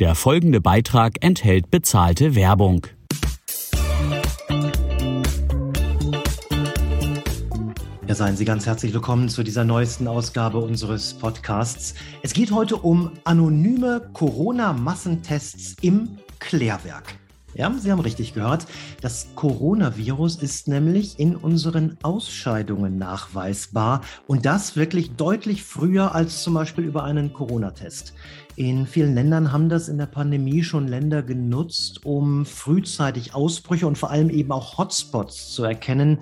Der folgende Beitrag enthält bezahlte Werbung. Ja, seien Sie ganz herzlich willkommen zu dieser neuesten Ausgabe unseres Podcasts. Es geht heute um anonyme Corona-Massentests im Klärwerk. Ja, Sie haben richtig gehört. Das Coronavirus ist nämlich in unseren Ausscheidungen nachweisbar und das wirklich deutlich früher als zum Beispiel über einen Corona-Test. In vielen Ländern haben das in der Pandemie schon Länder genutzt, um frühzeitig Ausbrüche und vor allem eben auch Hotspots zu erkennen.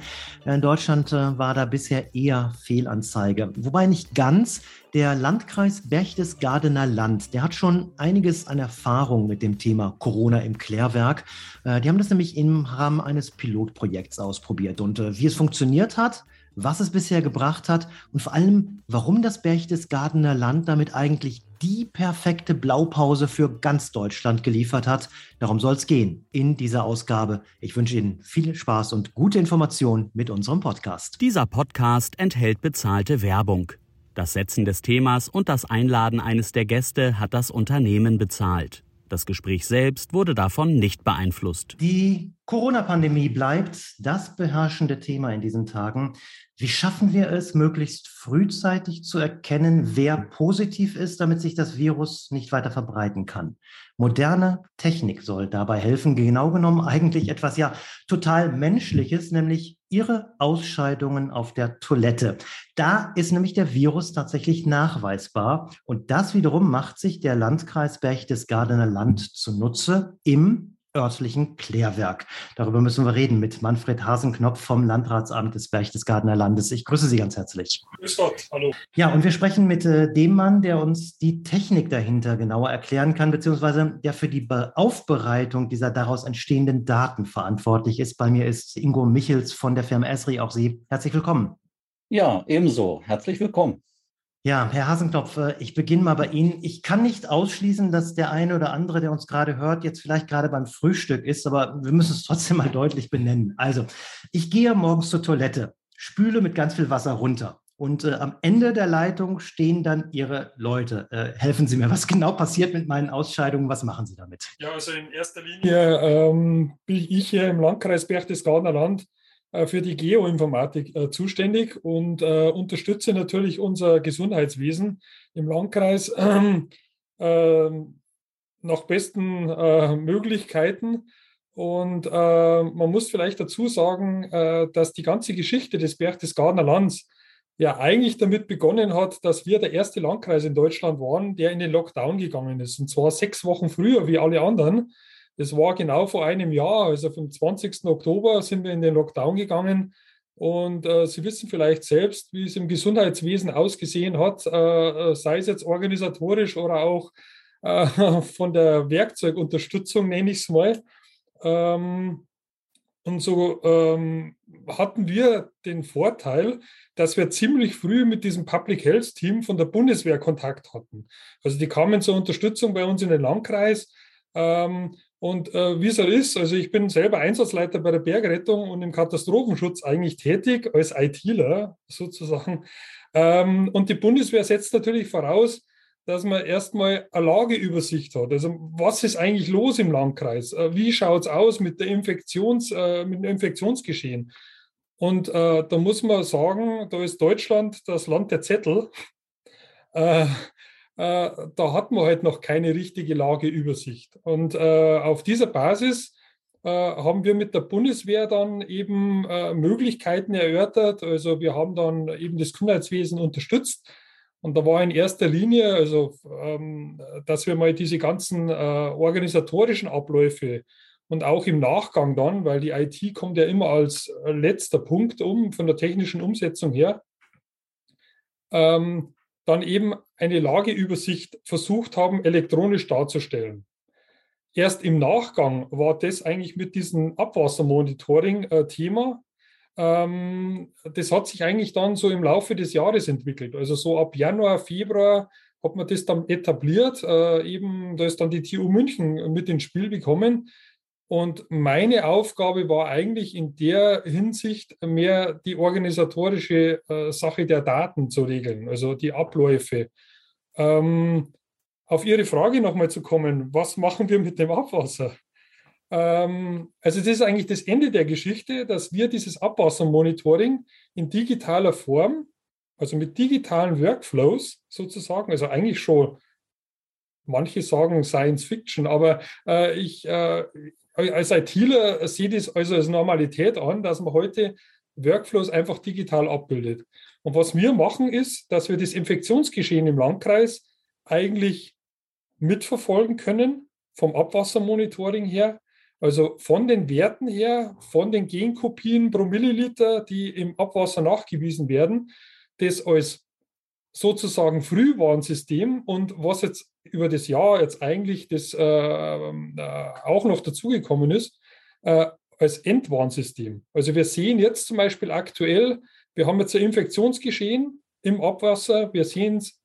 In Deutschland äh, war da bisher eher Fehlanzeige. Wobei nicht ganz. Der Landkreis Berchtesgadener Land, der hat schon einiges an Erfahrung mit dem Thema Corona im Klärwerk. Äh, die haben das nämlich im Rahmen eines Pilotprojekts ausprobiert. Und äh, wie es funktioniert hat, was es bisher gebracht hat und vor allem, warum das Berchtesgadener Land damit eigentlich die perfekte Blaupause für ganz Deutschland geliefert hat. Darum soll es gehen in dieser Ausgabe. Ich wünsche Ihnen viel Spaß und gute Informationen mit unserem Podcast. Dieser Podcast enthält bezahlte Werbung. Das Setzen des Themas und das Einladen eines der Gäste hat das Unternehmen bezahlt. Das Gespräch selbst wurde davon nicht beeinflusst. Die Corona-Pandemie bleibt das beherrschende Thema in diesen Tagen. Wie schaffen wir es, möglichst frühzeitig zu erkennen, wer positiv ist, damit sich das Virus nicht weiter verbreiten kann? Moderne Technik soll dabei helfen, genau genommen eigentlich etwas ja total Menschliches, nämlich ihre Ausscheidungen auf der Toilette. Da ist nämlich der Virus tatsächlich nachweisbar und das wiederum macht sich der Landkreis Berchtesgadener Land zunutze im örtlichen Klärwerk. Darüber müssen wir reden mit Manfred Hasenknopf vom Landratsamt des Berchtesgadener Landes. Ich grüße Sie ganz herzlich. Grüß Gott, hallo. Ja, und wir sprechen mit äh, dem Mann, der uns die Technik dahinter genauer erklären kann, beziehungsweise der für die Be Aufbereitung dieser daraus entstehenden Daten verantwortlich ist. Bei mir ist Ingo Michels von der Firma Esri. Auch Sie herzlich willkommen. Ja, ebenso. Herzlich willkommen. Ja, Herr Hasenknopf, äh, ich beginne mal bei Ihnen. Ich kann nicht ausschließen, dass der eine oder andere, der uns gerade hört, jetzt vielleicht gerade beim Frühstück ist, aber wir müssen es trotzdem mal deutlich benennen. Also, ich gehe morgens zur Toilette, spüle mit ganz viel Wasser runter. Und äh, am Ende der Leitung stehen dann Ihre Leute. Äh, helfen Sie mir, was genau passiert mit meinen Ausscheidungen? Was machen Sie damit? Ja, also in erster Linie ähm, bin ich hier im Landkreis Berchtesgadener Land äh, für die Geoinformatik äh, zuständig und äh, unterstütze natürlich unser Gesundheitswesen im Landkreis äh, nach besten äh, Möglichkeiten. Und äh, man muss vielleicht dazu sagen, dass die ganze Geschichte des Berchtesgadener Lands ja eigentlich damit begonnen hat, dass wir der erste Landkreis in Deutschland waren, der in den Lockdown gegangen ist. Und zwar sechs Wochen früher wie alle anderen. Das war genau vor einem Jahr, also vom 20. Oktober sind wir in den Lockdown gegangen. Und äh, Sie wissen vielleicht selbst, wie es im Gesundheitswesen ausgesehen hat, äh, äh sei es jetzt organisatorisch oder auch äh, von der Werkzeugunterstützung, nenne ich es mal. Ähm, und so ähm, hatten wir den Vorteil, dass wir ziemlich früh mit diesem Public Health Team von der Bundeswehr Kontakt hatten. Also die kamen zur Unterstützung bei uns in den Landkreis. Ähm, und äh, wie es halt ist, also ich bin selber Einsatzleiter bei der Bergrettung und im Katastrophenschutz eigentlich tätig als ITler sozusagen. Ähm, und die Bundeswehr setzt natürlich voraus, dass man erstmal eine Lageübersicht hat. Also was ist eigentlich los im Landkreis? Äh, wie schaut es aus mit, der Infektions, äh, mit dem Infektionsgeschehen? Und äh, da muss man sagen, da ist Deutschland das Land der Zettel. Äh, da hat man halt noch keine richtige Lageübersicht. Und äh, auf dieser Basis äh, haben wir mit der Bundeswehr dann eben äh, Möglichkeiten erörtert. Also wir haben dann eben das Gesundheitswesen unterstützt. Und da war in erster Linie, also, ähm, dass wir mal diese ganzen äh, organisatorischen Abläufe und auch im Nachgang dann, weil die IT kommt ja immer als letzter Punkt um von der technischen Umsetzung her, ähm, dann eben eine Lageübersicht versucht haben, elektronisch darzustellen. Erst im Nachgang war das eigentlich mit diesem Abwassermonitoring äh, Thema. Ähm, das hat sich eigentlich dann so im Laufe des Jahres entwickelt. Also so ab Januar, Februar hat man das dann etabliert. Äh, eben, da ist dann die TU München mit ins Spiel gekommen. Und meine Aufgabe war eigentlich in der Hinsicht mehr die organisatorische äh, Sache der Daten zu regeln, also die Abläufe. Ähm, auf Ihre Frage nochmal zu kommen, was machen wir mit dem Abwasser? Ähm, also das ist eigentlich das Ende der Geschichte, dass wir dieses Abwassermonitoring in digitaler Form, also mit digitalen Workflows sozusagen, also eigentlich schon, manche sagen Science Fiction, aber äh, ich äh, als ITler sehe das also als Normalität an, dass man heute Workflows einfach digital abbildet. Und was wir machen ist, dass wir das Infektionsgeschehen im Landkreis eigentlich mitverfolgen können, vom Abwassermonitoring her, also von den Werten her, von den Genkopien pro Milliliter, die im Abwasser nachgewiesen werden, das als sozusagen Frühwarnsystem und was jetzt über das Jahr jetzt eigentlich das äh, äh, auch noch dazugekommen ist, äh, als Endwarnsystem. Also wir sehen jetzt zum Beispiel aktuell, wir haben jetzt ein Infektionsgeschehen im Abwasser, wir sehen es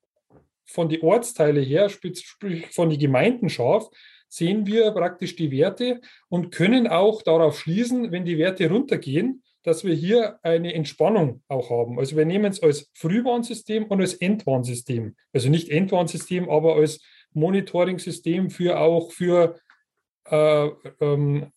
von den Ortsteile her, sprich von den Gemeinden scharf, sehen wir praktisch die Werte und können auch darauf schließen, wenn die Werte runtergehen, dass wir hier eine Entspannung auch haben. Also wir nehmen es als Frühwarnsystem und als Endwarnsystem. Also nicht Endwarnsystem, aber als Monitoring-System für auch für äh, ähm,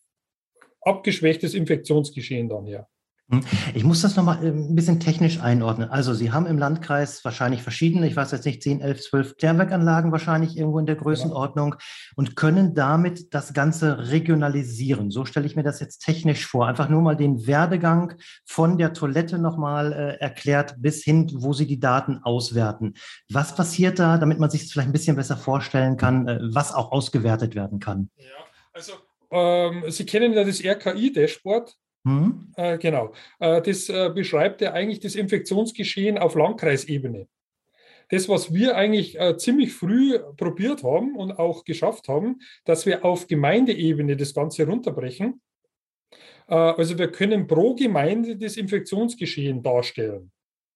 abgeschwächtes Infektionsgeschehen dann her. Hm. Ich muss das nochmal äh, ein bisschen technisch einordnen. Also Sie haben im Landkreis wahrscheinlich verschiedene, ich weiß jetzt nicht, 10, 11, 12 Klärwerkanlagen wahrscheinlich irgendwo in der Größenordnung ja. und können damit das Ganze regionalisieren. So stelle ich mir das jetzt technisch vor. Einfach nur mal den Werdegang von der Toilette nochmal äh, erklärt bis hin, wo Sie die Daten auswerten. Was passiert da, damit man sich das vielleicht ein bisschen besser vorstellen kann, äh, was auch ausgewertet werden kann? Ja, also ähm, Sie kennen ja das RKI-Dashboard. Mhm. Äh, genau. Äh, das äh, beschreibt ja eigentlich das Infektionsgeschehen auf Landkreisebene. Das, was wir eigentlich äh, ziemlich früh probiert haben und auch geschafft haben, dass wir auf Gemeindeebene das Ganze runterbrechen. Äh, also wir können pro Gemeinde das Infektionsgeschehen darstellen.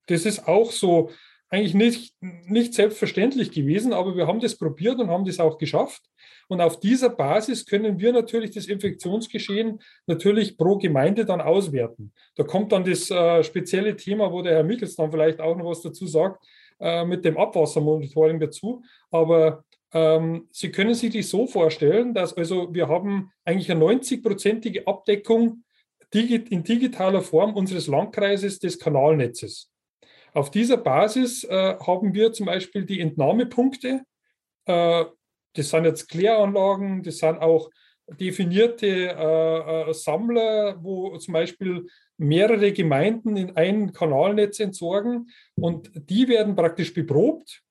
Das ist auch so eigentlich nicht, nicht selbstverständlich gewesen, aber wir haben das probiert und haben das auch geschafft. Und auf dieser Basis können wir natürlich das Infektionsgeschehen natürlich pro Gemeinde dann auswerten. Da kommt dann das äh, spezielle Thema, wo der Herr Michels dann vielleicht auch noch was dazu sagt, äh, mit dem Abwassermonitoring dazu. Aber ähm, Sie können sich das so vorstellen, dass also wir haben eigentlich eine 90-prozentige Abdeckung in digitaler Form unseres Landkreises des Kanalnetzes. Auf dieser Basis äh, haben wir zum Beispiel die Entnahmepunkte äh, das sind jetzt Kläranlagen, das sind auch definierte äh, äh, Sammler, wo zum Beispiel mehrere Gemeinden in ein Kanalnetz entsorgen und die werden praktisch beprobt.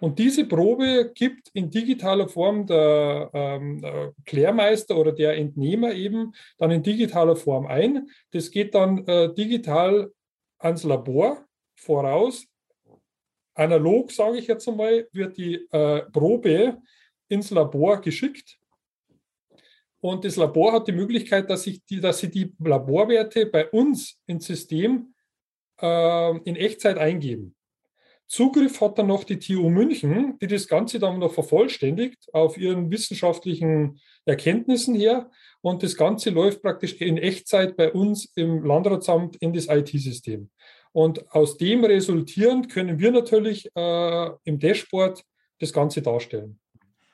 Und diese Probe gibt in digitaler Form der, ähm, Klärmeister oder der Entnehmer eben dann in digitaler Form ein. Das geht dann äh, digital ans Labor voraus. Analog, sage ich jetzt einmal, wird die äh, Probe ins Labor geschickt. Und das Labor hat die Möglichkeit, dass, ich die, dass sie die Laborwerte bei uns ins System äh, in Echtzeit eingeben. Zugriff hat dann noch die TU München, die das Ganze dann noch vervollständigt auf ihren wissenschaftlichen Erkenntnissen her. Und das Ganze läuft praktisch in Echtzeit bei uns im Landratsamt in das IT-System. Und aus dem resultierend können wir natürlich äh, im Dashboard das Ganze darstellen.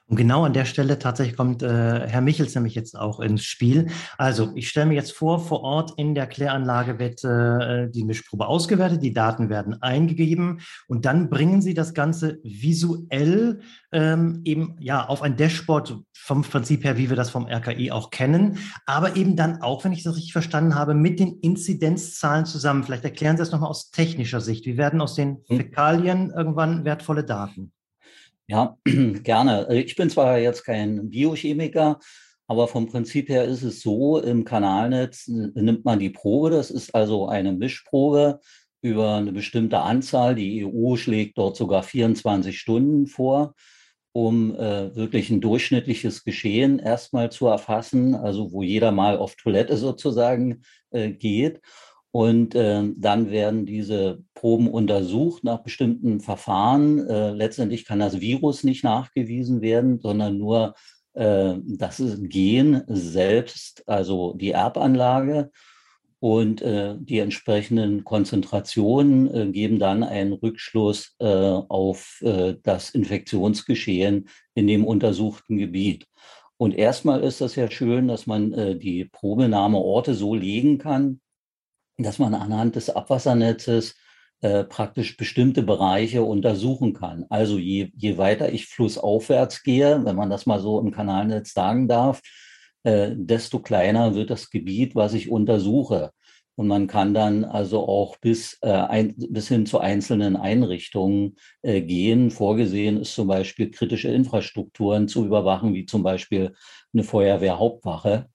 Und genau an der Stelle tatsächlich kommt äh, Herr Michels nämlich jetzt auch ins Spiel. Also ich stelle mir jetzt vor, vor Ort in der Kläranlage wird äh, die Mischprobe ausgewertet, die Daten werden eingegeben und dann bringen Sie das Ganze visuell ähm, eben ja auf ein Dashboard vom Prinzip her, wie wir das vom RKI auch kennen, aber eben dann auch, wenn ich das richtig verstanden habe, mit den Inzidenzzahlen zusammen. Vielleicht erklären Sie das nochmal aus technischer Sicht. Wie werden aus den hm. Fäkalien irgendwann wertvolle Daten? Ja, gerne. Ich bin zwar jetzt kein Biochemiker, aber vom Prinzip her ist es so, im Kanalnetz nimmt man die Probe, das ist also eine Mischprobe über eine bestimmte Anzahl. Die EU schlägt dort sogar 24 Stunden vor, um äh, wirklich ein durchschnittliches Geschehen erstmal zu erfassen, also wo jeder mal auf Toilette sozusagen äh, geht. Und äh, dann werden diese Proben untersucht nach bestimmten Verfahren. Äh, letztendlich kann das Virus nicht nachgewiesen werden, sondern nur äh, das Gen selbst, also die Erbanlage. und äh, die entsprechenden Konzentrationen äh, geben dann einen Rückschluss äh, auf das Infektionsgeschehen in dem untersuchten Gebiet. Und erstmal ist das ja schön, dass man die Probenahmeorte so legen kann, dass man anhand des Abwassernetzes äh, praktisch bestimmte Bereiche untersuchen kann. Also je, je weiter ich flussaufwärts gehe, wenn man das mal so im Kanalnetz sagen darf, äh, desto kleiner wird das Gebiet, was ich untersuche. Und man kann dann also auch bis, äh, ein, bis hin zu einzelnen Einrichtungen äh, gehen. Vorgesehen ist zum Beispiel kritische Infrastrukturen zu überwachen, wie zum Beispiel eine Feuerwehrhauptwache,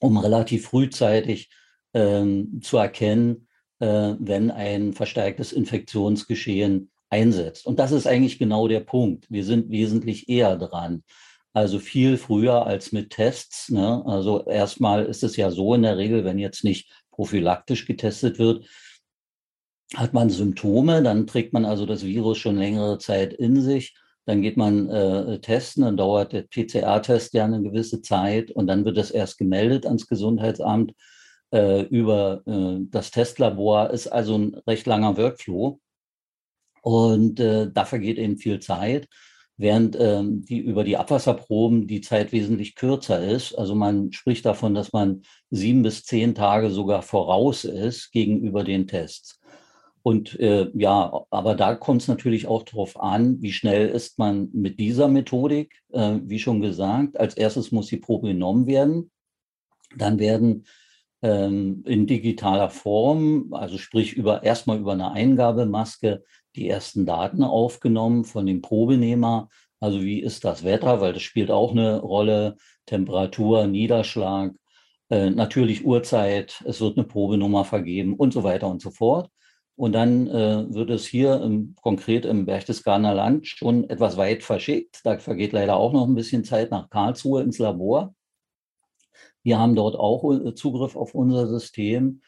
um relativ frühzeitig ähm, zu erkennen, äh, wenn ein verstärktes Infektionsgeschehen einsetzt. Und das ist eigentlich genau der Punkt. Wir sind wesentlich eher dran. Also viel früher als mit Tests. Ne? Also erstmal ist es ja so in der Regel, wenn jetzt nicht prophylaktisch getestet wird, hat man Symptome, dann trägt man also das Virus schon längere Zeit in sich. Dann geht man äh, testen, dann dauert der PCR-Test ja eine gewisse Zeit und dann wird es erst gemeldet ans Gesundheitsamt äh, über äh, das Testlabor. Ist also ein recht langer Workflow und äh, da vergeht eben viel Zeit während ähm, die über die Abwasserproben die Zeit wesentlich kürzer ist. Also man spricht davon, dass man sieben bis zehn Tage sogar voraus ist gegenüber den Tests. Und äh, ja, aber da kommt es natürlich auch darauf an, wie schnell ist man mit dieser Methodik, äh, wie schon gesagt. Als erstes muss die Probe genommen werden. Dann werden in digitaler Form, also sprich über erstmal über eine Eingabemaske, die ersten Daten aufgenommen von dem Probenehmer. Also wie ist das Wetter, weil das spielt auch eine Rolle, Temperatur, Niederschlag, äh, natürlich Uhrzeit, es wird eine Probenummer vergeben und so weiter und so fort. Und dann äh, wird es hier im, konkret im Berchtesgadener Land schon etwas weit verschickt. Da vergeht leider auch noch ein bisschen Zeit nach Karlsruhe ins Labor. Wir haben dort auch äh, Zugriff auf unser System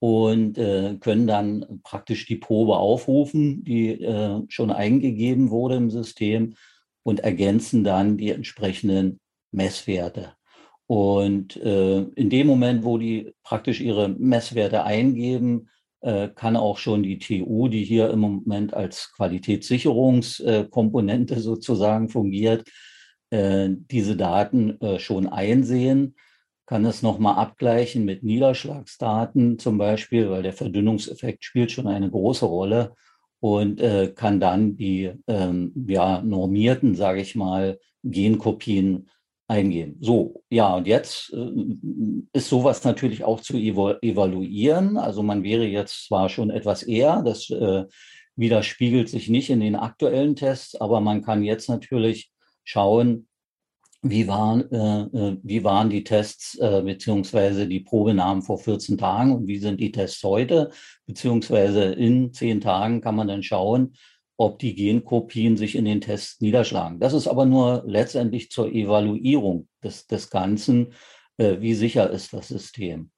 und äh, können dann praktisch die Probe aufrufen, die äh, schon eingegeben wurde im System und ergänzen dann die entsprechenden Messwerte. Und äh, in dem Moment, wo die praktisch ihre Messwerte eingeben, äh, kann auch schon die TU, die hier im Moment als Qualitätssicherungskomponente sozusagen fungiert, äh, diese Daten schon einsehen kann es nochmal abgleichen mit Niederschlagsdaten zum Beispiel, weil der Verdünnungseffekt spielt schon eine große Rolle und äh, kann dann die ähm, ja, normierten, sage ich mal, Genkopien eingehen. So, ja, und jetzt äh, ist sowas natürlich auch zu evaluieren. Also man wäre jetzt zwar schon etwas eher, das äh, widerspiegelt sich nicht in den aktuellen Tests, aber man kann jetzt natürlich schauen, wie waren, äh, äh, wie waren die Tests äh, beziehungsweise die Probenahmen vor 14 Tagen und wie sind die Tests heute? Beziehungsweise in zehn Tagen kann man dann schauen, ob die Genkopien sich in den Tests niederschlagen. Das ist aber nur letztendlich zur Evaluierung des, des Ganzen, äh, wie sicher ist das System.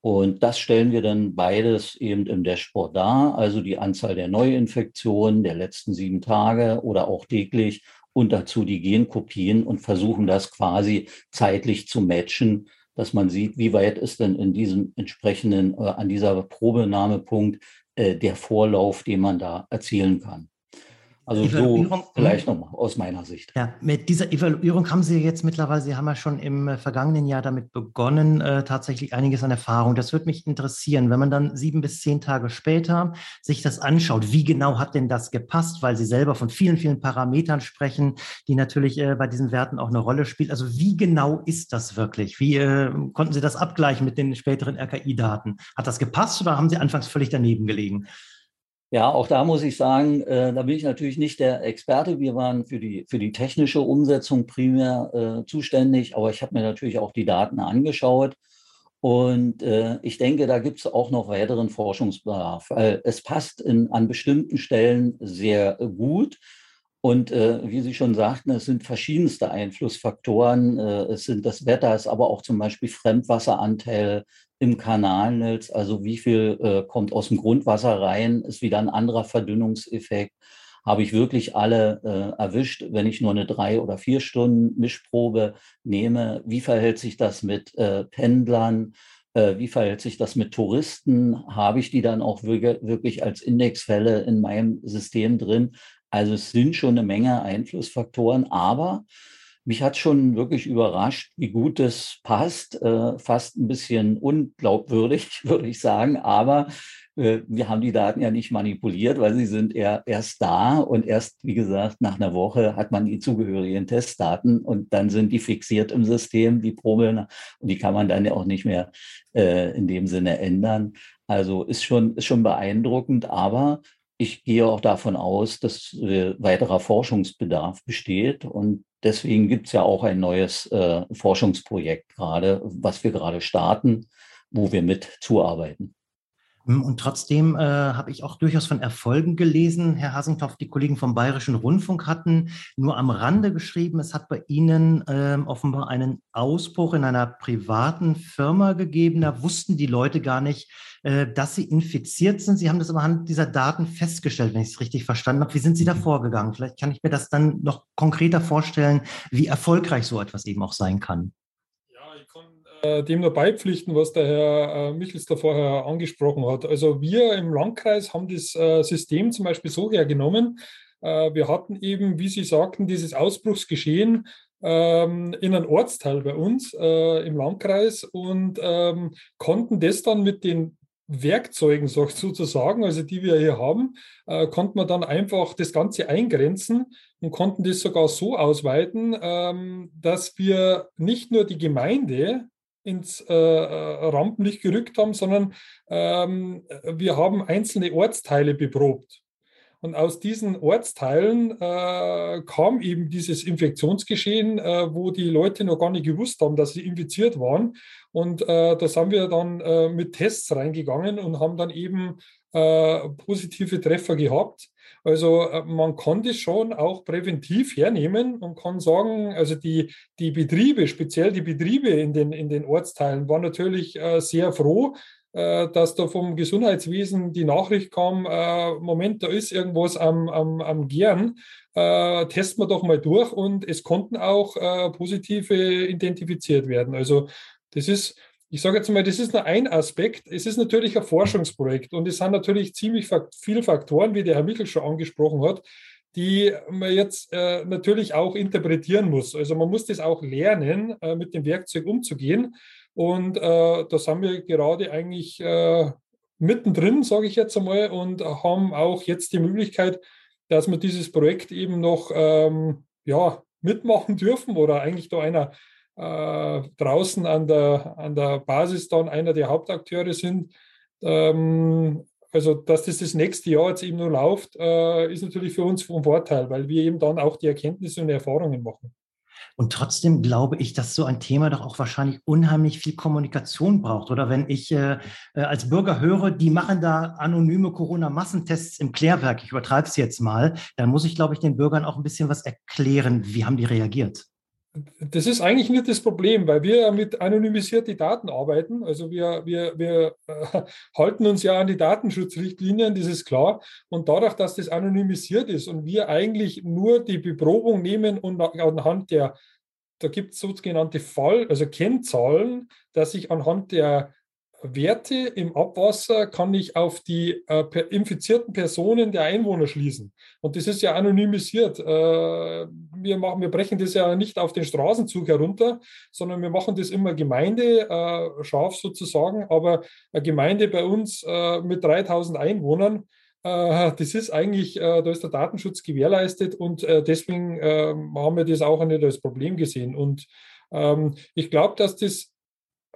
Und das stellen wir dann beides eben im Dashboard dar, also die Anzahl der Neuinfektionen der letzten sieben Tage oder auch täglich und dazu die Genkopien und versuchen das quasi zeitlich zu matchen, dass man sieht, wie weit ist denn in diesem entsprechenden, äh, an dieser Probenahmepunkt äh, der Vorlauf, den man da erzielen kann. Also so vielleicht nochmal aus meiner Sicht. Ja, mit dieser Evaluierung haben Sie jetzt mittlerweile, Sie haben ja schon im äh, vergangenen Jahr damit begonnen, äh, tatsächlich einiges an Erfahrung. Das würde mich interessieren, wenn man dann sieben bis zehn Tage später sich das anschaut, wie genau hat denn das gepasst, weil Sie selber von vielen, vielen Parametern sprechen, die natürlich äh, bei diesen Werten auch eine Rolle spielen. Also wie genau ist das wirklich? Wie äh, konnten Sie das abgleichen mit den späteren RKI-Daten? Hat das gepasst oder haben Sie anfangs völlig daneben gelegen? Ja, auch da muss ich sagen, äh, da bin ich natürlich nicht der Experte. Wir waren für die, für die technische Umsetzung primär äh, zuständig, aber ich habe mir natürlich auch die Daten angeschaut. Und äh, ich denke, da gibt es auch noch weiteren Forschungsbedarf, es passt in, an bestimmten Stellen sehr gut. Und äh, wie Sie schon sagten, es sind verschiedenste Einflussfaktoren. Äh, es sind das Wetter, es ist aber auch zum Beispiel Fremdwasseranteil, im Kanalnetz, also wie viel äh, kommt aus dem Grundwasser rein, ist wieder ein anderer Verdünnungseffekt. Habe ich wirklich alle äh, erwischt, wenn ich nur eine drei oder vier Stunden Mischprobe nehme? Wie verhält sich das mit äh, Pendlern? Äh, wie verhält sich das mit Touristen? Habe ich die dann auch wirklich als Indexfälle in meinem System drin? Also es sind schon eine Menge Einflussfaktoren, aber mich hat schon wirklich überrascht, wie gut das passt. Äh, fast ein bisschen unglaubwürdig, würde ich sagen. Aber äh, wir haben die Daten ja nicht manipuliert, weil sie sind eher erst da und erst, wie gesagt, nach einer Woche hat man die zugehörigen Testdaten und dann sind die fixiert im System, die Promeln, und die kann man dann ja auch nicht mehr äh, in dem Sinne ändern. Also ist schon, ist schon beeindruckend, aber ich gehe auch davon aus, dass äh, weiterer Forschungsbedarf besteht und deswegen gibt es ja auch ein neues äh, Forschungsprojekt gerade, was wir gerade starten, wo wir mit zuarbeiten. Hm, und trotzdem äh, habe ich auch durchaus von Erfolgen gelesen. Herr Hasenthoff, die Kollegen vom Bayerischen Rundfunk hatten nur am Rande geschrieben, es hat bei Ihnen äh, offenbar einen Ausbruch in einer privaten Firma gegeben. Da wussten die Leute gar nicht, äh, dass sie infiziert sind. Sie haben das anhand dieser Daten festgestellt, wenn ich es richtig verstanden habe. Wie sind Sie da vorgegangen? Vielleicht kann ich mir das dann noch konkreter vorstellen, wie erfolgreich so etwas eben auch sein kann. Äh, dem nur beipflichten, was der Herr äh, Michels da vorher angesprochen hat. Also wir im Landkreis haben das äh, System zum Beispiel so hergenommen. Wir hatten eben, wie Sie sagten, dieses Ausbruchsgeschehen ähm, in einem Ortsteil bei uns im Landkreis und ähm, konnten das dann mit den Werkzeugen sozusagen, also die wir hier haben, äh, konnte man dann einfach das Ganze eingrenzen und konnten das sogar so ausweiten, ähm, dass wir nicht nur die Gemeinde ins äh, äh, Rampenlicht gerückt haben, sondern ähm, wir haben einzelne Ortsteile beprobt. Und aus diesen Ortsteilen äh, kam eben dieses Infektionsgeschehen, äh, wo die Leute noch gar nicht gewusst haben, dass sie infiziert waren. Und äh, da sind wir dann äh, mit Tests reingegangen und haben dann eben äh, positive Treffer gehabt. Also äh, man kann das schon auch präventiv hernehmen und kann sagen, also die, die Betriebe, speziell die Betriebe in den, in den Ortsteilen, waren natürlich äh, sehr froh, dass da vom Gesundheitswesen die Nachricht kam, Moment, da ist irgendwas am, am, am Gern, testen wir doch mal durch und es konnten auch positive identifiziert werden. Also das ist ich sage jetzt mal, das ist nur ein Aspekt. Es ist natürlich ein Forschungsprojekt und es sind natürlich ziemlich viele Faktoren, wie der Herr Michel schon angesprochen hat, die man jetzt äh, natürlich auch interpretieren muss. Also man muss das auch lernen, äh, mit dem Werkzeug umzugehen. Und äh, da sind wir gerade eigentlich äh, mittendrin, sage ich jetzt einmal, und haben auch jetzt die Möglichkeit, dass wir dieses Projekt eben noch ähm, ja, mitmachen dürfen oder eigentlich da einer äh, draußen an der, an der Basis dann einer der Hauptakteure sind. Ähm, also, dass das das nächste Jahr jetzt eben nur läuft, äh, ist natürlich für uns von Vorteil, weil wir eben dann auch die Erkenntnisse und Erfahrungen machen. Und trotzdem glaube ich, dass so ein Thema doch auch wahrscheinlich unheimlich viel Kommunikation braucht. Oder wenn ich äh, äh als Bürger höre, die machen da anonyme Corona-Massentests im Klärwerk, ich übertreibe es jetzt mal, dann muss ich, glaube ich, den Bürgern auch ein bisschen was erklären. Wie haben die reagiert? Das ist eigentlich nicht das Problem, weil wir mit anonymisierten Daten arbeiten. Also wir, wir, wir äh, halten uns ja an die Datenschutzrichtlinien, das ist klar. Und dadurch, dass das anonymisiert ist und wir eigentlich nur die Beprobung nehmen und anhand der, da gibt es sogenannte Fall, also Kennzahlen, dass ich anhand der Werte im Abwasser kann ich auf die äh, infizierten Personen der Einwohner schließen. Und das ist ja anonymisiert. Äh, wir, machen, wir brechen das ja nicht auf den Straßenzug herunter, sondern wir machen das immer Gemeinde, äh, sozusagen. Aber eine Gemeinde bei uns äh, mit 3000 Einwohnern, äh, das ist eigentlich, äh, da ist der Datenschutz gewährleistet und deswegen haben wir das auch nicht als Problem gesehen. Und ähm, ich glaube, dass das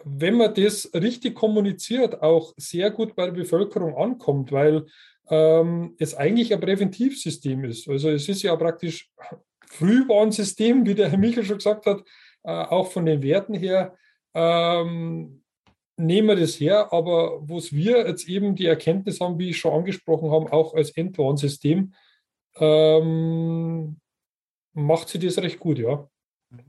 wenn man das richtig kommuniziert, auch sehr gut bei der Bevölkerung ankommt, weil ähm, es eigentlich ein Präventivsystem ist. Also es ist ja praktisch Frühwarnsystem, wie der Herr Michel schon gesagt hat, äh, auch von den Werten her. Ähm, nehmen wir das her, aber wo wir jetzt eben die Erkenntnis haben, wie ich schon angesprochen habe, auch als Endwarnsystem, ähm, macht sie das recht gut, ja.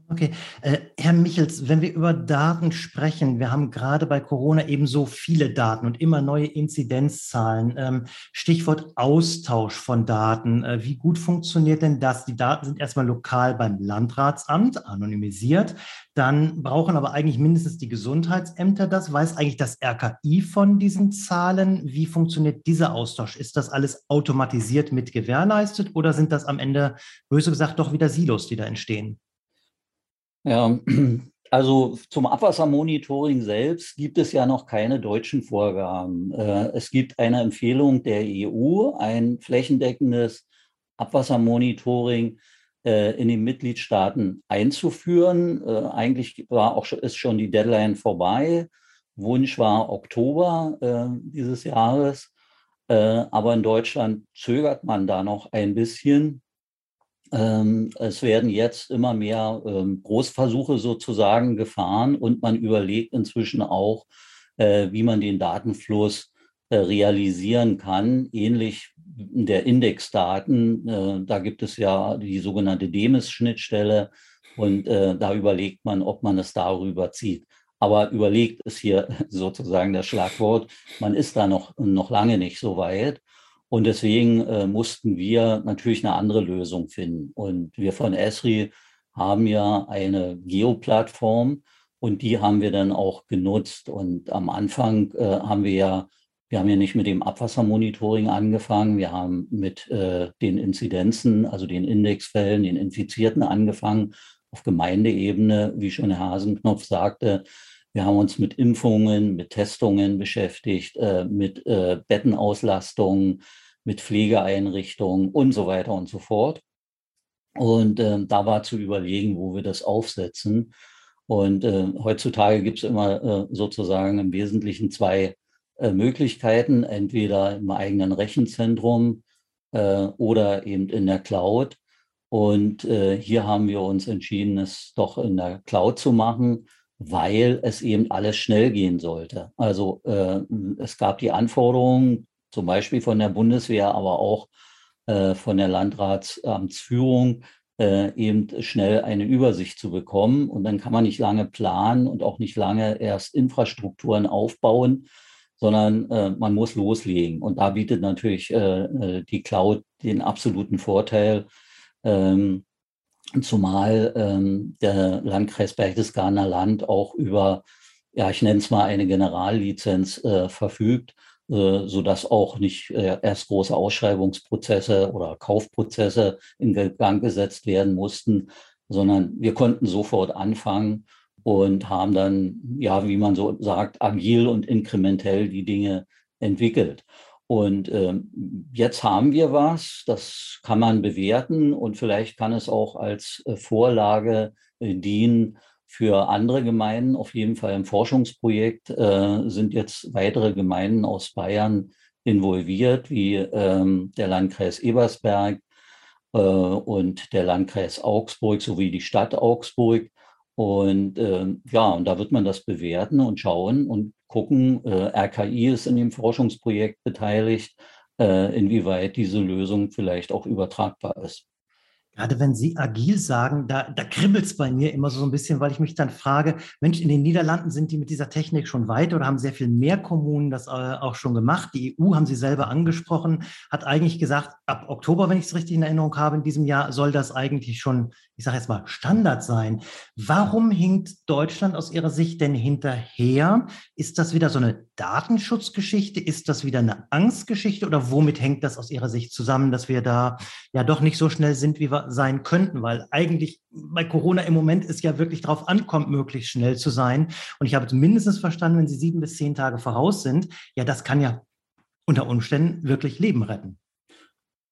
Okay, äh, Herr Michels, wenn wir über Daten sprechen, wir haben gerade bei Corona eben so viele Daten und immer neue Inzidenzzahlen. Ähm, Stichwort Austausch von Daten. Äh, wie gut funktioniert denn das? Die Daten sind erstmal lokal beim Landratsamt, anonymisiert. Dann brauchen aber eigentlich mindestens die Gesundheitsämter das. Weiß eigentlich das RKI von diesen Zahlen? Wie funktioniert dieser Austausch? Ist das alles automatisiert mit gewährleistet oder sind das am Ende, böse gesagt, doch wieder Silos, die da entstehen? Ja, also zum Abwassermonitoring selbst gibt es ja noch keine deutschen Vorgaben. Äh, es gibt eine Empfehlung der EU, ein flächendeckendes Abwassermonitoring äh, in den Mitgliedstaaten einzuführen. Äh, eigentlich war auch ist schon die Deadline vorbei. Wunsch war Oktober dieses Jahres. Aber in Deutschland zögert man da noch ein bisschen. Ähm, es werden jetzt immer mehr ähm, Großversuche sozusagen gefahren und man überlegt inzwischen auch, äh, wie man den Datenfluss äh, realisieren kann, ähnlich der Indexdaten. Äh, da gibt es ja die sogenannte DEMIS-Schnittstelle und da überlegt man, ob man es darüber zieht. Aber überlegt ist hier sozusagen das Schlagwort. Man ist da noch, noch lange nicht so weit. Und deswegen äh, mussten wir natürlich eine andere Lösung finden. Und wir von Esri haben ja eine Geoplattform und die haben wir dann auch genutzt. Und am Anfang äh, haben wir ja, wir haben ja nicht mit dem Abwassermonitoring angefangen, wir haben mit äh, den Inzidenzen, also den Indexfällen, den Infizierten angefangen auf Gemeindeebene, wie schon Herr Hasenknopf sagte. Wir haben uns mit Impfungen, mit Testungen beschäftigt, äh, mit äh, Bettenauslastungen, mit Pflegeeinrichtungen und so weiter und so fort. Und äh, da war zu überlegen, wo wir das aufsetzen. Und äh, heutzutage gibt es immer äh, sozusagen im Wesentlichen zwei äh, Möglichkeiten, entweder im eigenen Rechenzentrum oder eben in der Cloud. Und hier haben wir uns entschieden, es doch in der Cloud zu machen, weil es eben alles schnell gehen sollte. Also äh, es gab die Anforderungen zum Beispiel von der Bundeswehr, aber auch äh, von der Landratsamtsführung, äh, eben schnell eine Übersicht zu bekommen. Und dann kann man nicht lange planen und auch nicht lange erst Infrastrukturen aufbauen, sondern äh, man muss loslegen. Und da bietet natürlich äh, äh, die Cloud den absoluten Vorteil, ähm, zumal ähm, der Landkreis Berchtesgadener Land auch über, ja, ich nenne es mal eine Generallizenz äh, verfügt äh, so dass auch nicht äh, erst große Ausschreibungsprozesse oder Kaufprozesse in Gang gesetzt werden mussten, sondern wir konnten sofort anfangen und haben dann, ja, wie man so sagt, agil und inkrementell die Dinge entwickelt. Und ähm, jetzt haben wir was, das kann man bewerten und vielleicht kann es auch als äh, Vorlage äh, dienen, für andere Gemeinden, auf jeden Fall im Forschungsprojekt, äh, sind jetzt weitere Gemeinden aus Bayern involviert, wie ähm, der Landkreis Ebersberg äh, und der Landkreis Augsburg sowie die Stadt Augsburg. Und äh, ja, und da wird man das bewerten und schauen und gucken. Äh, RKI ist in dem Forschungsprojekt beteiligt, äh, inwieweit diese Lösung vielleicht auch übertragbar ist. Gerade wenn Sie agil sagen, da, da kribbelt es bei mir immer so ein bisschen, weil ich mich dann frage, Mensch, in den Niederlanden sind die mit dieser Technik schon weit oder haben sehr viel mehr Kommunen das äh, auch schon gemacht. Die EU, haben Sie selber angesprochen, hat eigentlich gesagt, ab Oktober, wenn ich es richtig in Erinnerung habe, in diesem Jahr soll das eigentlich schon, ich sage jetzt mal, Standard sein. Warum hinkt Deutschland aus Ihrer Sicht denn hinterher? Ist das wieder so eine Datenschutzgeschichte? Ist das wieder eine Angstgeschichte oder womit hängt das aus Ihrer Sicht zusammen, dass wir da ja doch nicht so schnell sind, wie wir sein könnten, weil eigentlich bei Corona im Moment es ja wirklich darauf ankommt, möglichst schnell zu sein. Und ich habe mindestens verstanden, wenn Sie sieben bis zehn Tage voraus sind, ja, das kann ja unter Umständen wirklich Leben retten.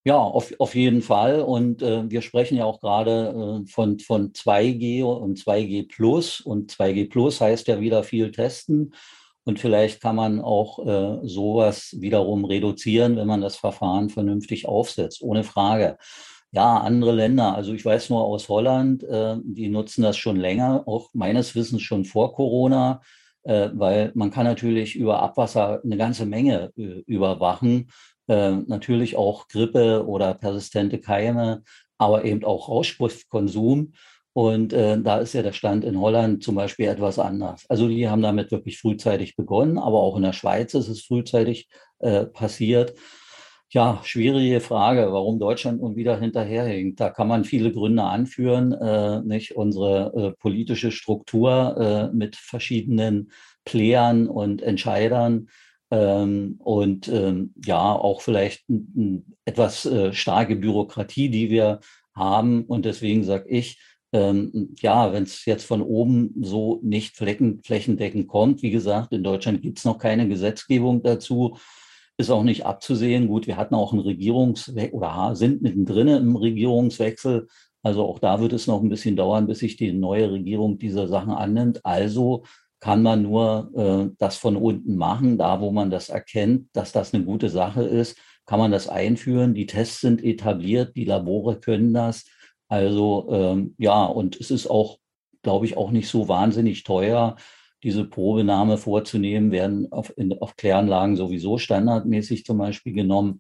Ja, auf, auf jeden Fall. Und äh, wir sprechen ja auch gerade äh, von, von 2G und 2G Plus. Und 2G Plus heißt ja wieder viel testen. Und vielleicht kann man auch äh, sowas wiederum reduzieren, wenn man das Verfahren vernünftig aufsetzt, ohne Frage. Ja, andere Länder. Also ich weiß nur aus Holland, äh, die nutzen das schon länger, auch meines Wissens schon vor Corona, äh, weil man kann natürlich über Abwasser eine ganze Menge äh, überwachen. Äh, natürlich auch Grippe oder persistente Keime, aber eben auch Rauschgiftkonsum. Und äh, da ist ja der Stand in Holland zum Beispiel etwas anders. Also die haben damit wirklich frühzeitig begonnen, aber auch in der Schweiz ist es frühzeitig äh, passiert. Ja, schwierige Frage, warum Deutschland nun wieder hinterherhinkt. Da kann man viele Gründe anführen. Äh, nicht unsere äh, politische Struktur äh, mit verschiedenen Playern und Entscheidern ähm, und ähm, ja auch vielleicht n, etwas äh, starke Bürokratie, die wir haben. Und deswegen sage ich, ähm, ja, wenn es jetzt von oben so nicht flächen, flächendeckend kommt, wie gesagt, in Deutschland gibt es noch keine Gesetzgebung dazu ist auch nicht abzusehen. Gut, wir hatten auch einen Regierungswechsel oder sind mittendrin im Regierungswechsel. Also auch da wird es noch ein bisschen dauern, bis sich die neue Regierung dieser Sachen annimmt. Also kann man nur äh, das von unten machen, da wo man das erkennt, dass das eine gute Sache ist, kann man das einführen. Die Tests sind etabliert, die Labore können das. Also ähm, ja, und es ist auch, glaube ich, auch nicht so wahnsinnig teuer diese Probenahme vorzunehmen, werden auf, in, auf Kläranlagen sowieso standardmäßig zum Beispiel genommen.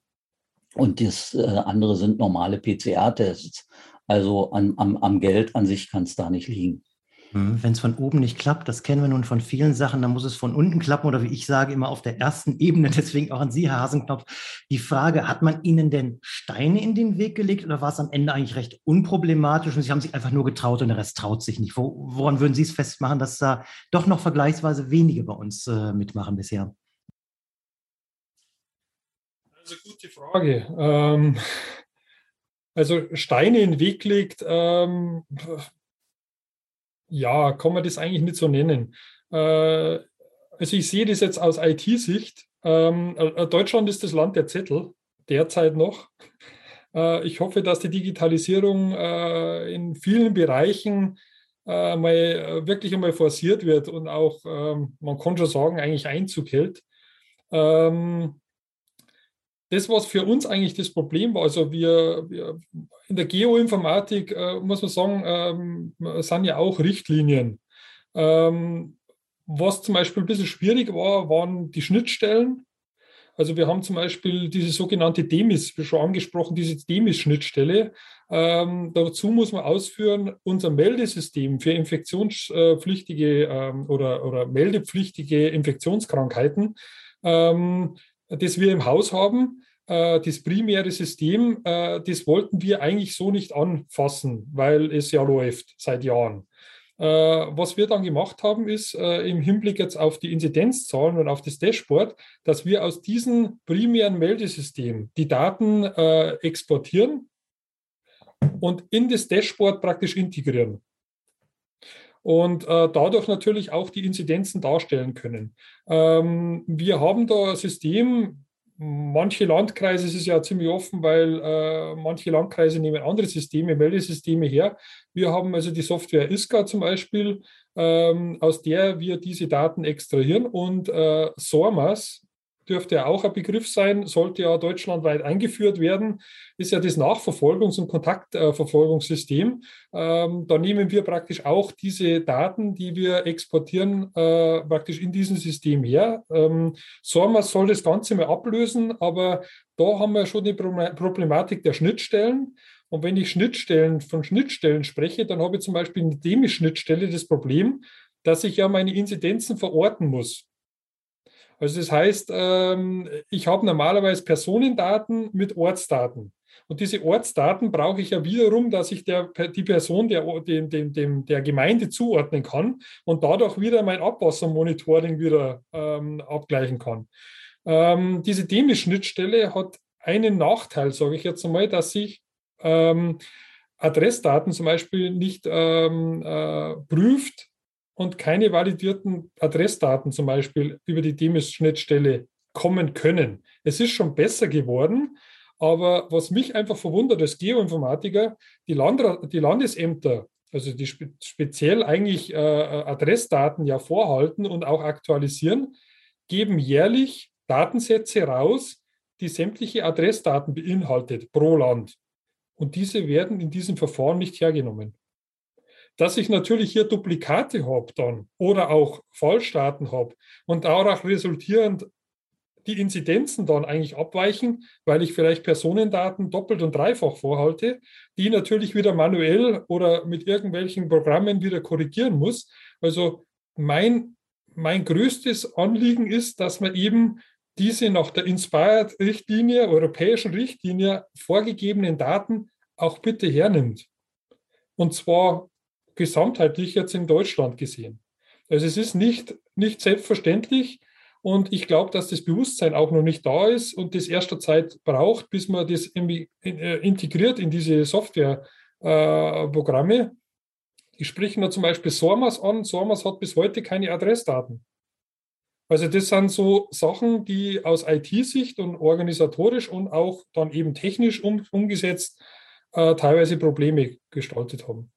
Und das äh, andere sind normale PCR-Tests. Also an, am, am Geld an sich kann es da nicht liegen. Hm, Wenn es von oben nicht klappt, das kennen wir nun von vielen Sachen, dann muss es von unten klappen oder wie ich sage, immer auf der ersten Ebene. Deswegen auch an Sie, Herr Hasenknopf. Die Frage, hat man Ihnen denn Steine in den Weg gelegt oder war es am Ende eigentlich recht unproblematisch und Sie haben sich einfach nur getraut und der Rest traut sich nicht? Wo, woran würden Sie es festmachen, dass da doch noch vergleichsweise wenige bei uns äh, mitmachen bisher? Also gute Frage. Ähm, also Steine in den Weg legt, ähm, ja, kann man das eigentlich nicht so nennen. Äh, also ich sehe das jetzt aus IT-Sicht. Ähm, äh, Deutschland ist das Land der Zettel, derzeit noch. Äh, ich hoffe, dass die Digitalisierung in vielen Bereichen mal wirklich einmal forciert wird und auch, ähm, man kann schon sagen, eigentlich Einzug hält. Ähm, das, was für uns eigentlich das Problem war, also wir, wir in der Geoinformatik, äh, muss man sagen, ähm, sind ja auch Richtlinien. Ähm, was zum Beispiel ein bisschen schwierig war, waren die Schnittstellen. Also wir haben zum Beispiel diese sogenannte DEMIS, schon angesprochen, diese DEMIS-Schnittstelle. Ähm, dazu muss man ausführen, unser Meldesystem für infektionspflichtige ähm, oder, oder meldepflichtige Infektionskrankheiten, ähm, das wir im Haus haben, äh, das primäre System, äh, das wollten wir eigentlich so nicht anfassen, weil es ja läuft seit Jahren. Äh, was wir dann gemacht haben, ist im Hinblick jetzt auf die Inzidenzzahlen und auf das Dashboard, dass wir aus diesem primären Meldesystem die Daten exportieren und in das Dashboard praktisch integrieren und äh, dadurch natürlich auch die Inzidenzen darstellen können. Ähm, wir haben da ein System, manche Landkreise ist es ja ziemlich offen, weil äh, manche Landkreise nehmen andere Systeme, Meldesysteme her. Wir haben also die Software ISCA zum Beispiel, ähm, aus der wir diese Daten extrahieren und äh, SORMAS, dürfte ja auch ein Begriff sein, sollte ja deutschlandweit eingeführt werden, ist ja das Nachverfolgungs- und Kontaktverfolgungssystem. Ähm, da nehmen wir praktisch auch diese Daten, die wir exportieren, äh, praktisch in diesem System her. Ähm, SORMAS soll das Ganze mal ablösen, aber da haben wir schon die Problematik der Schnittstellen. Und wenn ich Schnittstellen von Schnittstellen spreche, dann habe ich zum Beispiel mit dem Schnittstelle das Problem, dass ich ja meine Inzidenzen verorten muss. Also das heißt, ähm, ich habe normalerweise Personendaten mit Ortsdaten. Und diese Ortsdaten brauche ich ja wiederum, dass ich der, die Person der, dem, dem, dem, der Gemeinde zuordnen kann und dadurch wieder mein Abwassermonitoring wieder ähm, abgleichen kann. Ähm, diese DEMI-Schnittstelle hat einen Nachteil, sage ich jetzt einmal, dass sich ähm, Adressdaten zum Beispiel nicht ähm, äh, prüft, und keine validierten Adressdaten zum Beispiel über die DEMIS-Schnittstelle kommen können. Es ist schon besser geworden, aber was mich einfach verwundert als Geoinformatiker, die, Landra die Landesämter, also die spe speziell eigentlich äh, äh, Adressdaten ja vorhalten und auch aktualisieren, geben jährlich Datensätze raus, die sämtliche Adressdaten beinhaltet pro Land. Und diese werden in diesem Verfahren nicht hergenommen. Dass ich natürlich hier Duplikate habe dann oder auch Fallstaaten habe und daraus resultierend die Inzidenzen dann eigentlich abweichen, weil ich vielleicht Personendaten doppelt und dreifach vorhalte, die natürlich wieder manuell oder mit irgendwelchen Programmen wieder korrigieren muss. Also mein, mein größtes Anliegen ist, dass man eben diese nach der Inspired-Richtlinie, europäischen Richtlinie vorgegebenen Daten auch bitte hernimmt. Und zwar gesamtheitlich jetzt in Deutschland gesehen. Also es ist nicht, nicht selbstverständlich und ich glaube, dass das Bewusstsein auch noch nicht da ist und das erste Zeit braucht, bis man das äh, integriert in diese Softwareprogramme. Äh, ich spreche nur zum Beispiel SORMAS an. SORMAS hat bis heute keine Adressdaten. Also das sind so Sachen, die aus IT-Sicht und organisatorisch und auch dann eben technisch um, umgesetzt äh, teilweise Probleme gestaltet haben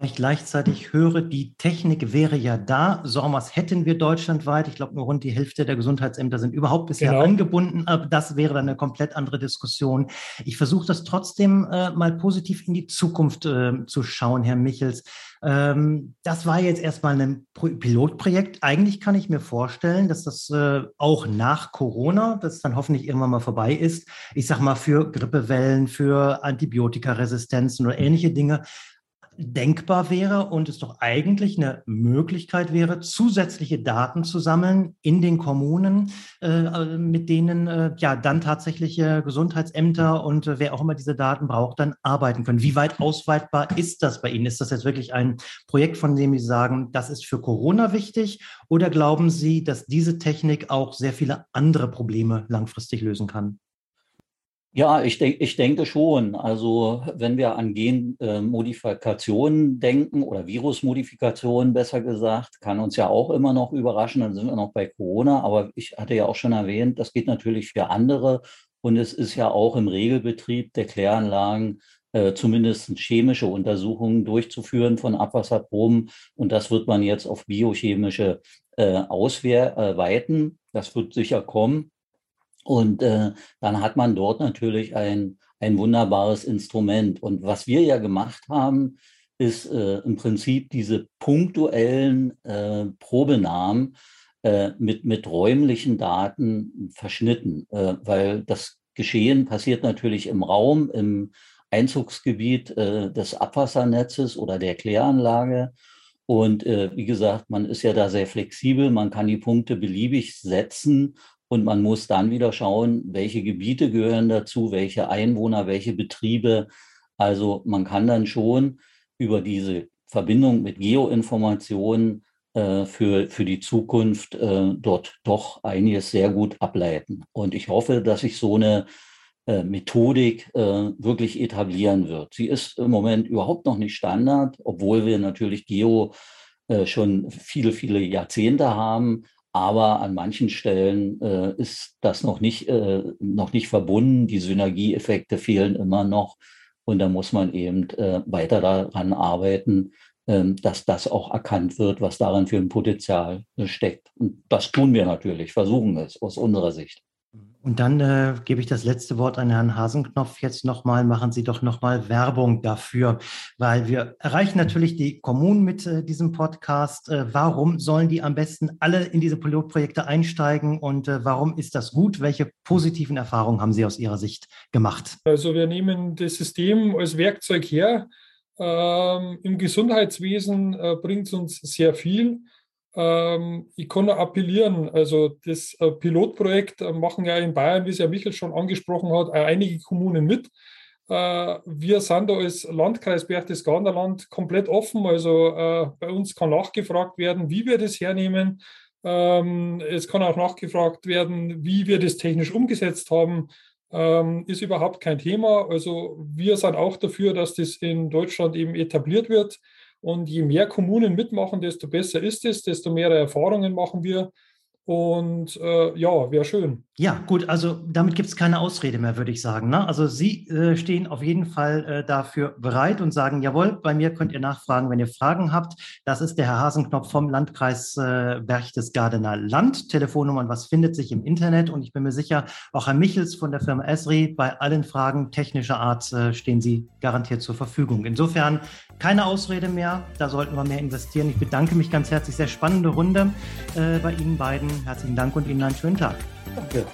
ich gleichzeitig höre, die Technik wäre ja da. SORMAS hätten wir deutschlandweit. Ich glaube, nur rund die Hälfte der Gesundheitsämter sind überhaupt bisher genau. angebunden. Aber das wäre dann eine komplett andere Diskussion. Ich versuche das trotzdem äh, mal positiv in die Zukunft äh, zu schauen, Herr Michels. Ähm, das war jetzt erstmal ein Pilotprojekt. Eigentlich kann ich mir vorstellen, dass das äh, auch nach Corona, das dann hoffentlich irgendwann mal vorbei ist, ich sag mal für Grippewellen, für Antibiotikaresistenzen oder ähnliche Dinge, denkbar wäre und es doch eigentlich eine Möglichkeit wäre, zusätzliche Daten zu sammeln in den Kommunen, äh, mit denen äh, ja dann tatsächliche Gesundheitsämter und äh, wer auch immer diese Daten braucht, dann arbeiten können. Wie weit ausweitbar ist das bei Ihnen? Ist das jetzt wirklich ein Projekt, von dem Sie sagen, das ist für Corona wichtig? Oder glauben Sie, dass diese Technik auch sehr viele andere Probleme langfristig lösen kann? Ja, ich, denk, ich denke schon. Also wenn wir an Genmodifikationen denken oder Virusmodifikationen besser gesagt, kann uns ja auch immer noch überraschen. Dann sind wir noch bei Corona. Aber ich hatte ja auch schon erwähnt, das geht natürlich für andere. Und es ist ja auch im Regelbetrieb der Kläranlagen äh, zumindest chemische Untersuchungen durchzuführen von Abwasserproben. Und das wird man jetzt auf biochemische äh, ausweiten. Das wird sicher kommen. Und äh, dann hat man dort natürlich ein, ein wunderbares Instrument. Und was wir ja gemacht haben, ist äh, im Prinzip diese punktuellen äh, Probenahmen äh, mit, mit räumlichen Daten verschnitten, äh, weil das Geschehen passiert natürlich im Raum, im Einzugsgebiet äh, des Abwassernetzes oder der Kläranlage. Und äh, wie gesagt, man ist ja da sehr flexibel, man kann die Punkte beliebig setzen und man muss dann wieder schauen, welche Gebiete gehören dazu, welche Einwohner, welche Betriebe. Also man kann dann schon über diese Verbindung mit Geoinformationen äh, für, für die Zukunft äh, dort doch einiges sehr gut ableiten. Und ich hoffe, dass sich so eine äh, Methodik äh, wirklich etablieren wird. Sie ist im Moment überhaupt noch nicht Standard, obwohl wir natürlich Geo äh, schon viele, viele Jahrzehnte haben. Aber an manchen Stellen äh, ist das noch nicht, äh, noch nicht verbunden. Die Synergieeffekte fehlen immer noch. Und da muss man eben äh, weiter daran arbeiten, ähm, dass das auch erkannt wird, was daran für ein Potenzial äh, steckt. Und das tun wir natürlich, versuchen es aus unserer Sicht. Und dann äh, gebe ich das letzte Wort an Herrn Hasenknopf jetzt nochmal. Machen Sie doch nochmal Werbung dafür, weil wir erreichen natürlich die Kommunen mit äh, diesem Podcast. Äh, warum sollen die am besten alle in diese Pilotprojekte einsteigen und äh, warum ist das gut? Welche positiven Erfahrungen haben Sie aus Ihrer Sicht gemacht? Also wir nehmen das System als Werkzeug her. Ähm, Im Gesundheitswesen äh, bringt es uns sehr viel. Ähm, ich kann nur appellieren, also das äh, Pilotprojekt äh, machen ja in Bayern, wie es ja Michael schon angesprochen hat, äh, einige Kommunen mit. Wir sind da als Landkreis Berchtesgadener Land komplett offen. Also bei uns kann nachgefragt werden, wie wir das hernehmen. Ähm, es kann auch nachgefragt werden, wie wir das technisch umgesetzt haben. Ähm, ist überhaupt kein Thema. Also wir sind auch dafür, dass das in Deutschland eben etabliert wird. Und je mehr Kommunen mitmachen, desto besser ist es, desto mehr Erfahrungen machen wir. Und äh, ja, wäre schön. Ja, gut, also damit gibt es keine Ausrede mehr, würde ich sagen. Ne? Also Sie äh, stehen auf jeden Fall äh, dafür bereit und sagen, jawohl, bei mir könnt ihr nachfragen, wenn ihr Fragen habt. Das ist der Herr Hasenknopf vom Landkreis äh, Berchtesgadener Land. Telefonnummern, was findet sich im Internet? Und ich bin mir sicher, auch Herr Michels von der Firma Esri, bei allen Fragen technischer Art äh, stehen Sie garantiert zur Verfügung. Insofern keine Ausrede mehr, da sollten wir mehr investieren. Ich bedanke mich ganz herzlich, sehr spannende Runde äh, bei Ihnen beiden. Herzlichen Dank und Ihnen einen schönen Tag. 对。